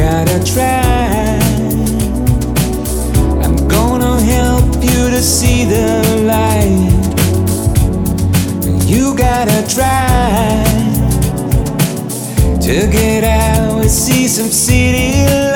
gotta try. I'm gonna help you to see the light. You gotta try to get out and see some city lights.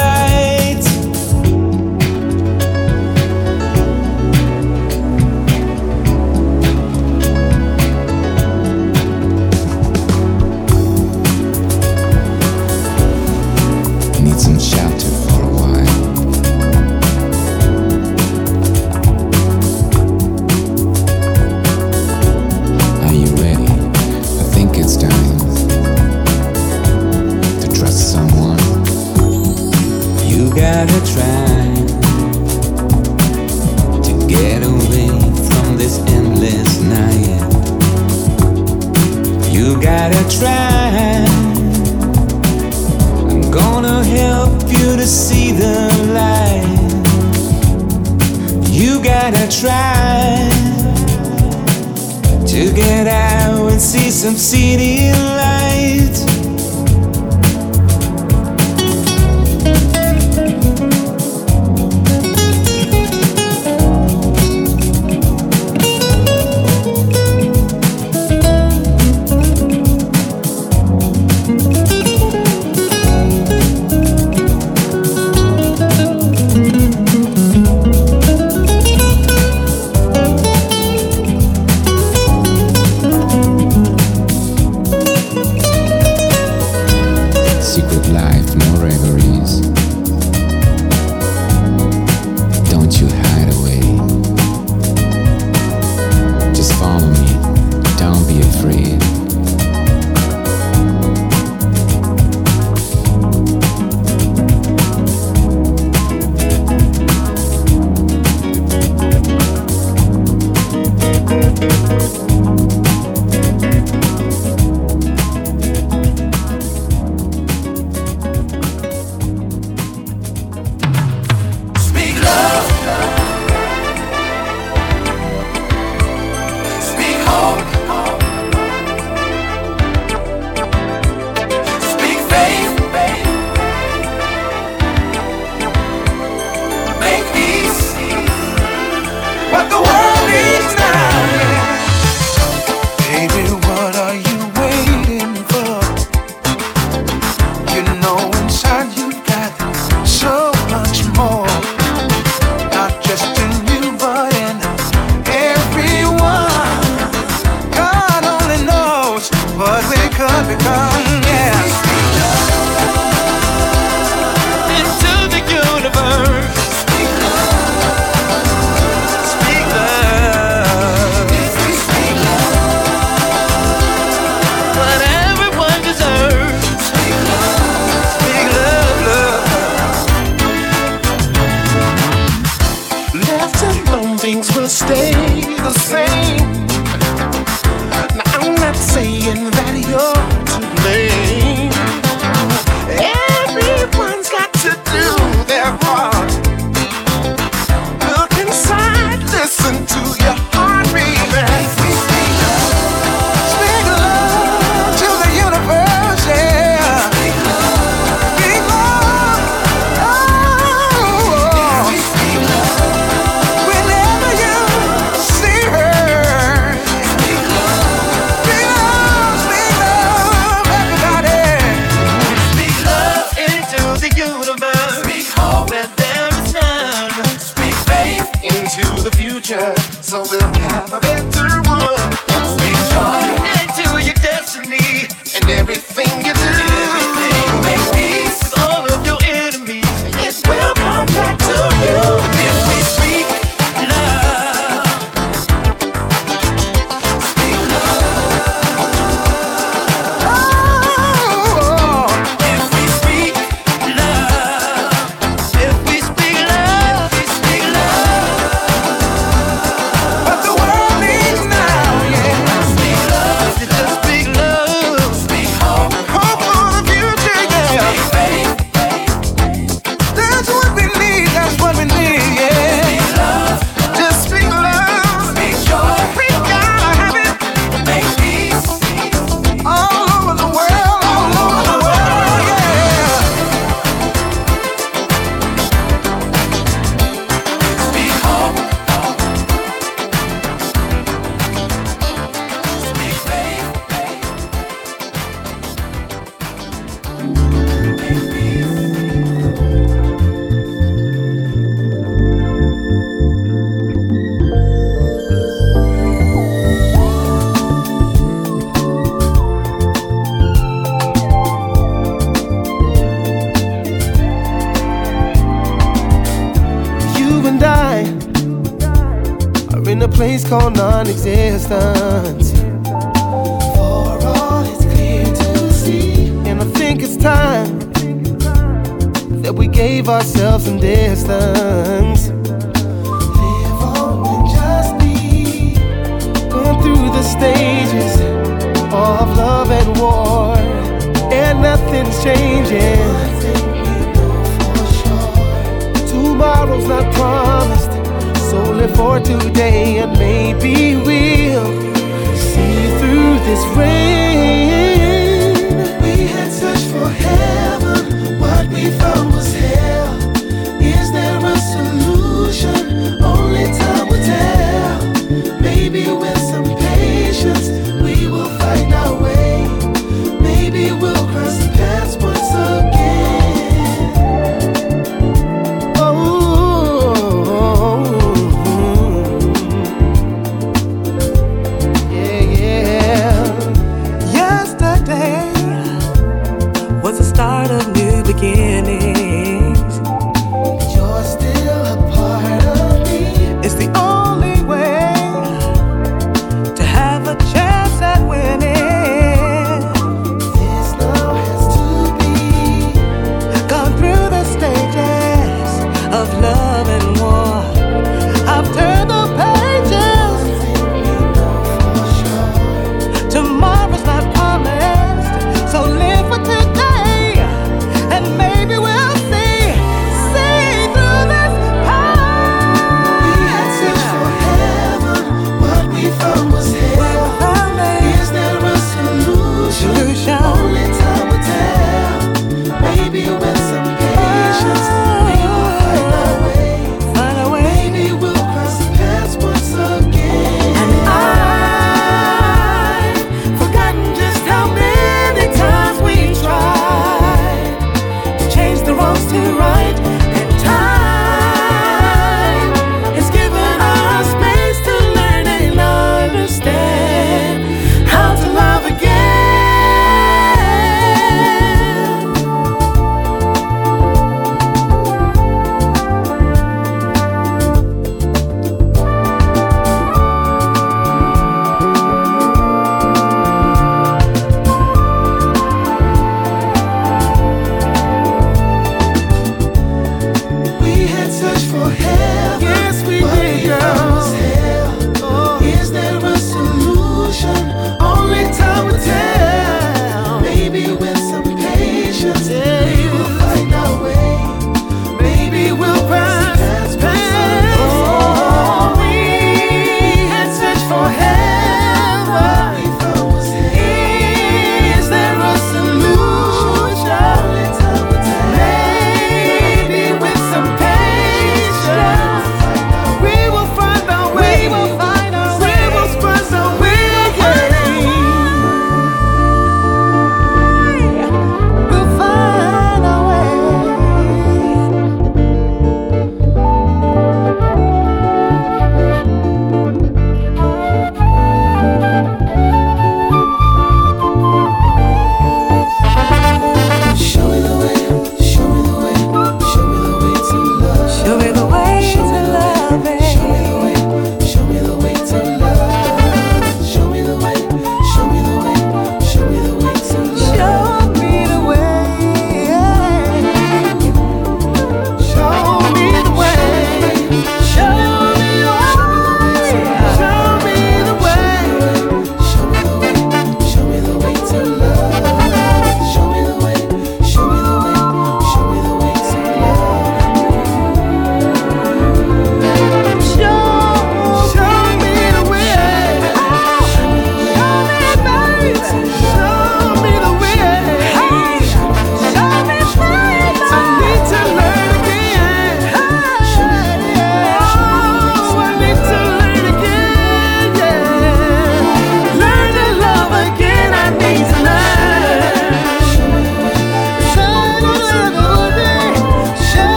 Gave ourselves some distance. Live on and just be. Going through the stages of love and war. And nothing's changing. Tomorrow's not promised. So live for today and maybe we'll see through this rain. We had searched for heaven, what we found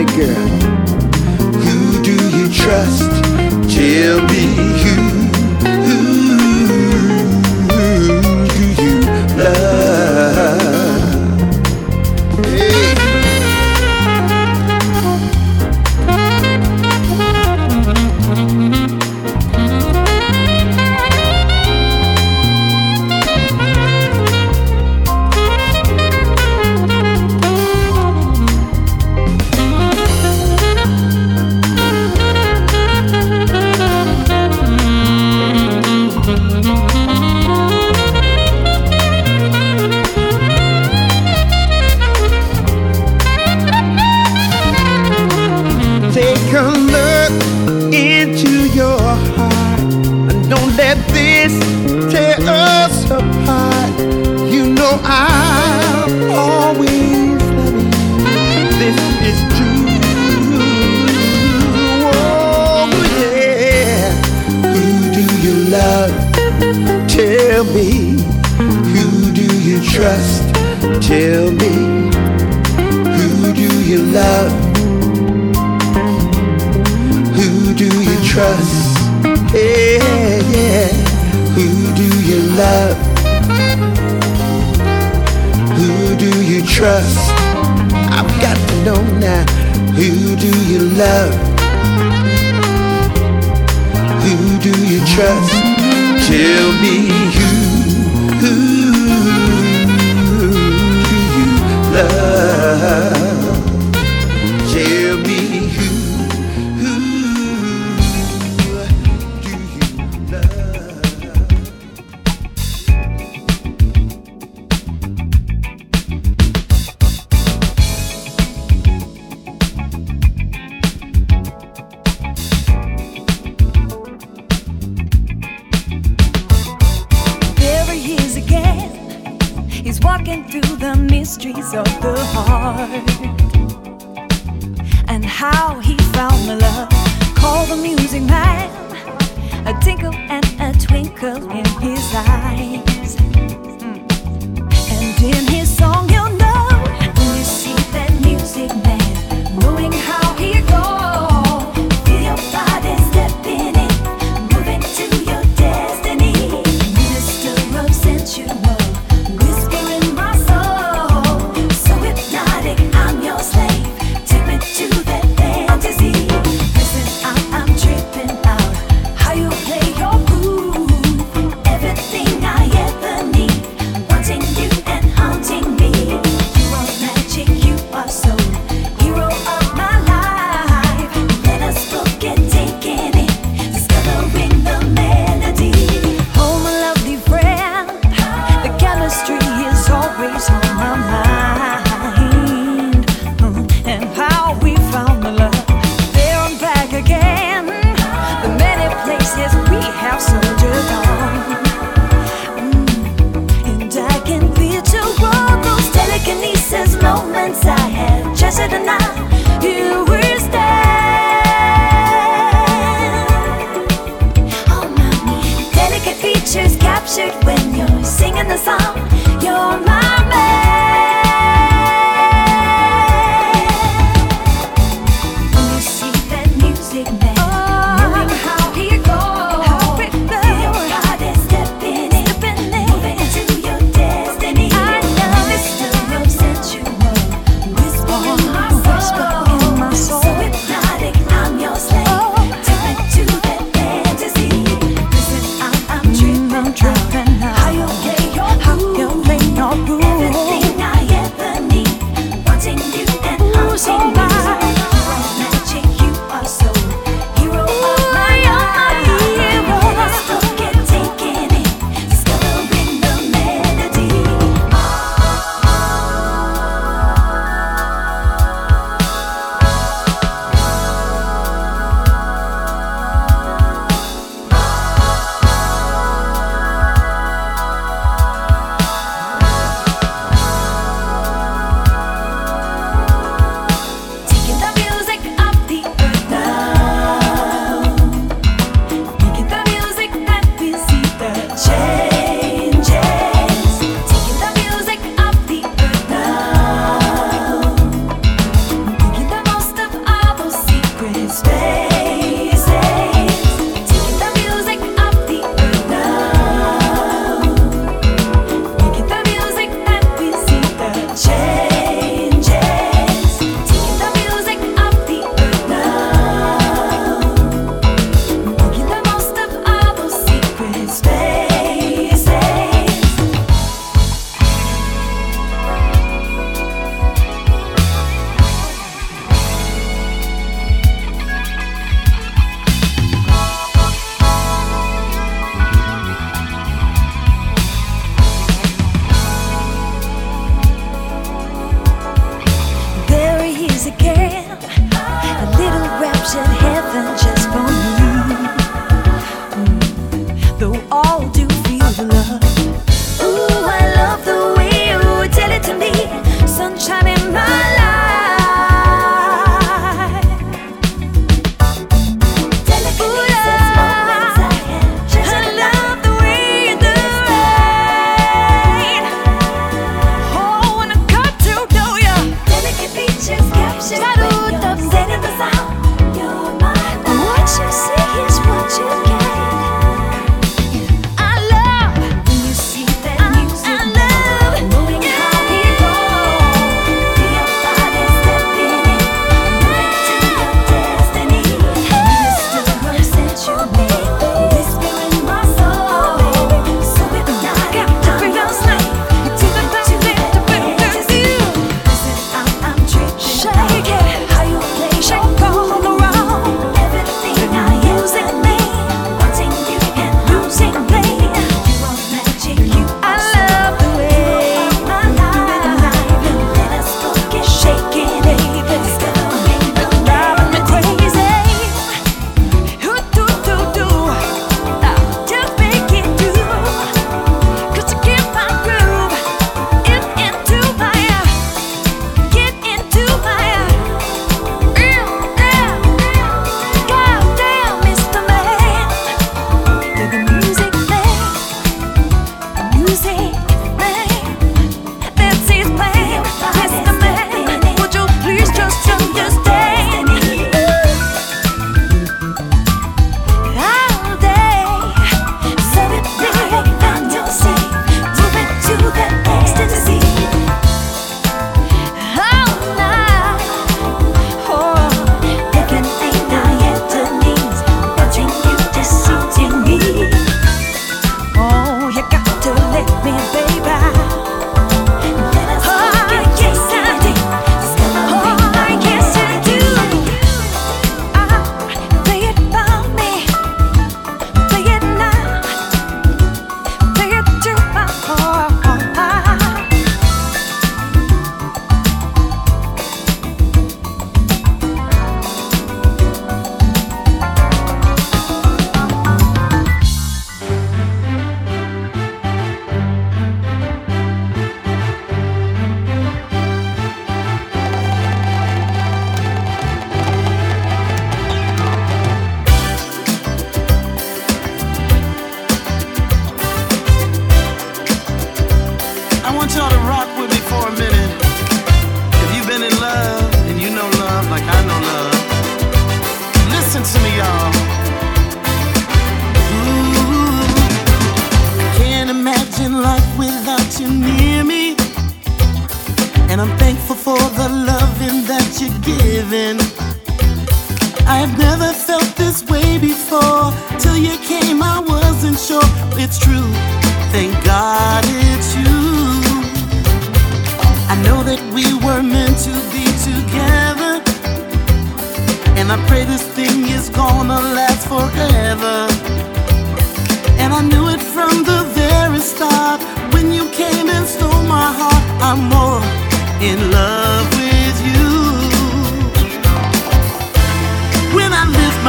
Me, girl. Who do you trust? Tell me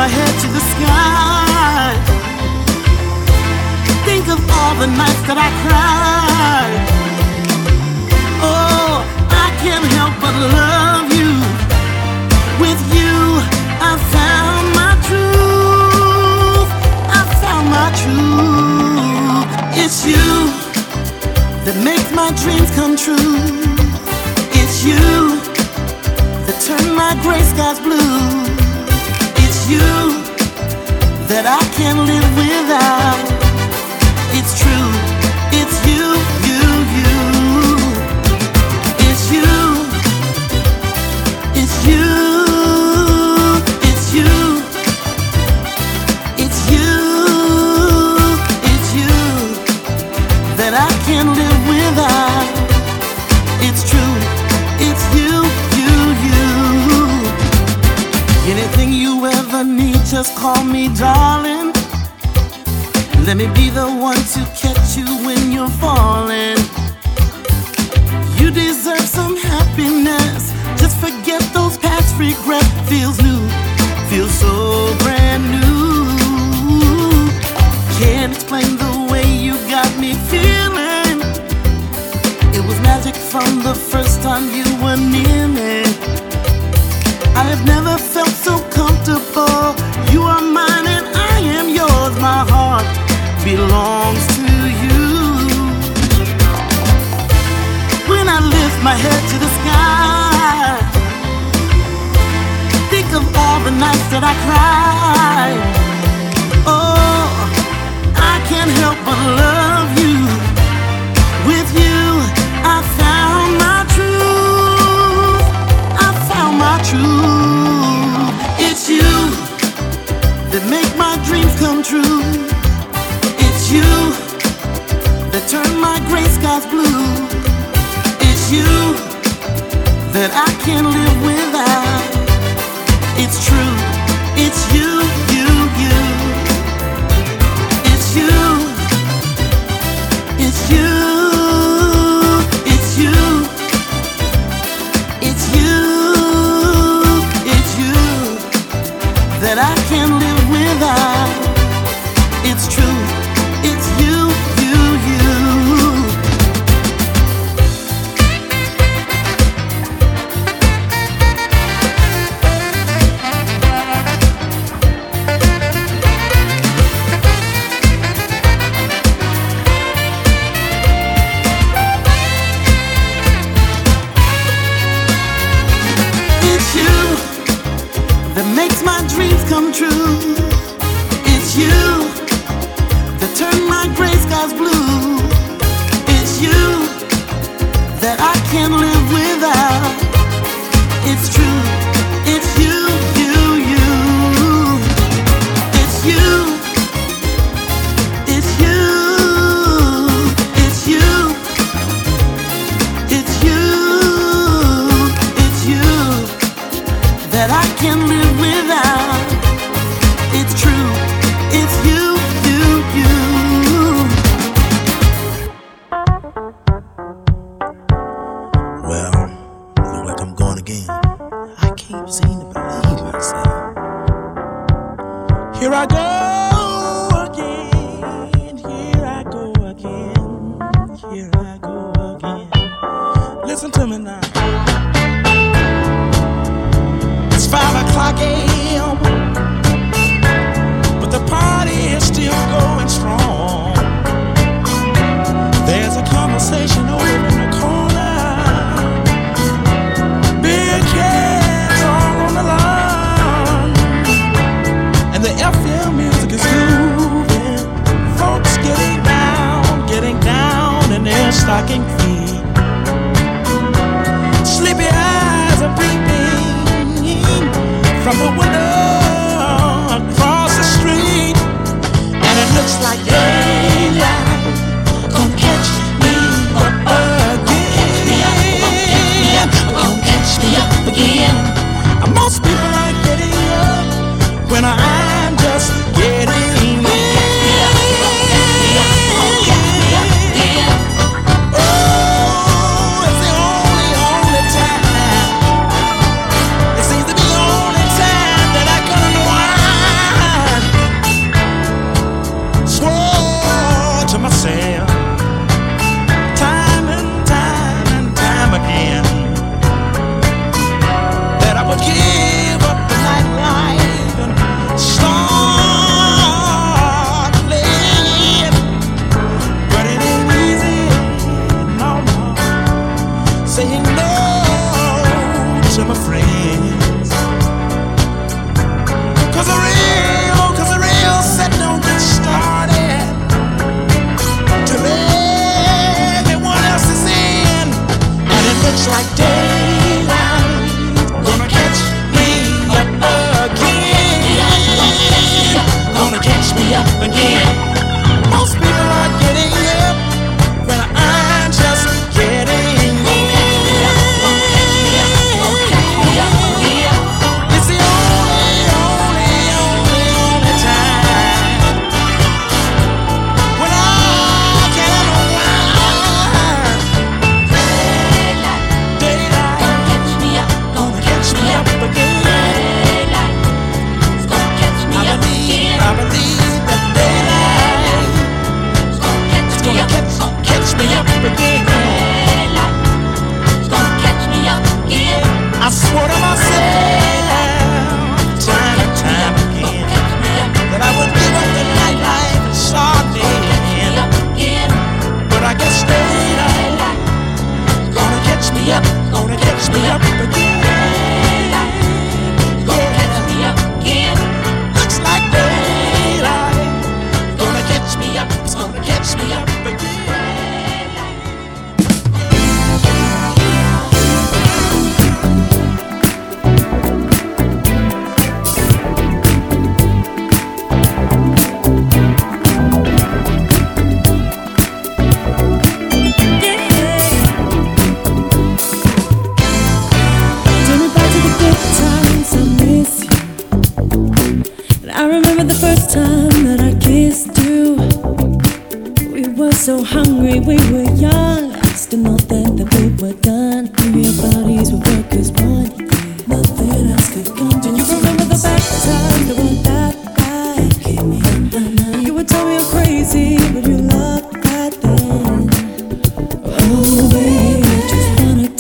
my head to the sky. Think of all the nights that I cried. Oh, I can't help but love you. With you, I found my truth. I found my truth. It's you that makes my dreams come true. It's you that turned my gray skies blue you that I can't live without. It's true, it's you, you, you. It's you, it's you, it's you, it's you, it's you that I can't live without. just call me darling. Let me be the one to catch you when you're falling. You deserve some happiness. Just forget those past regrets. Feels new, feels so brand new. Can't explain the way you got me feeling. It was magic from the first time you were near me. I have never felt so comfortable. You are mine and I am yours. My heart belongs to you. When I lift my head to the sky, think of all the nights that I cried. Oh, I can't help but love you.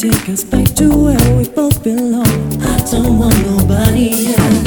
take us back to where we both belong. I don't want nobody else.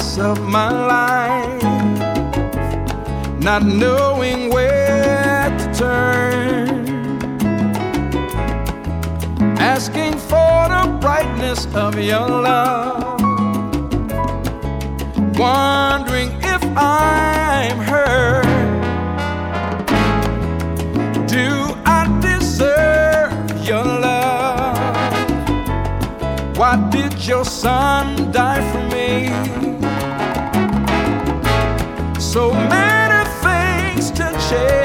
course of my life, not knowing where to turn, asking for the brightness of your love, wondering if I'm hurt. Do I deserve your love? Why did your son die for me? share.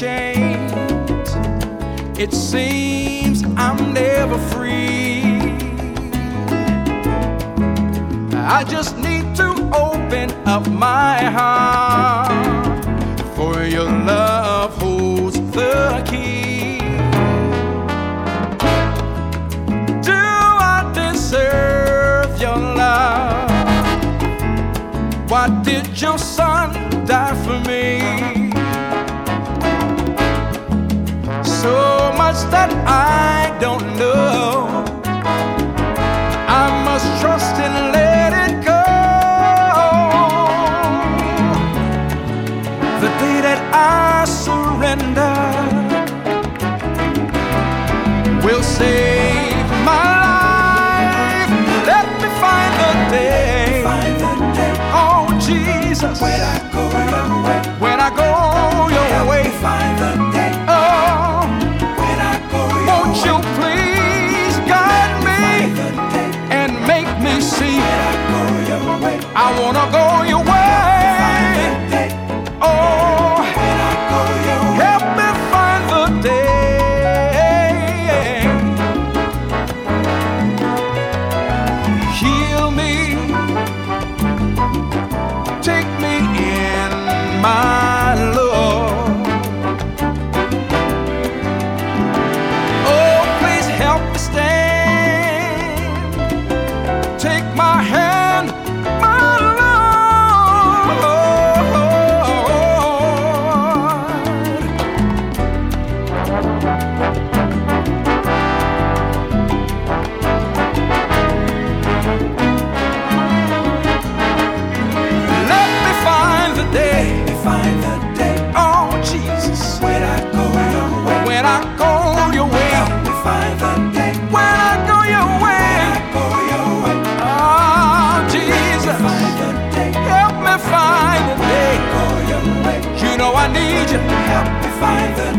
chains. It seems I'm never free. I just need to open up my heart, for your love holds the key. Do I deserve your love? Why did your son? that I you. help me find the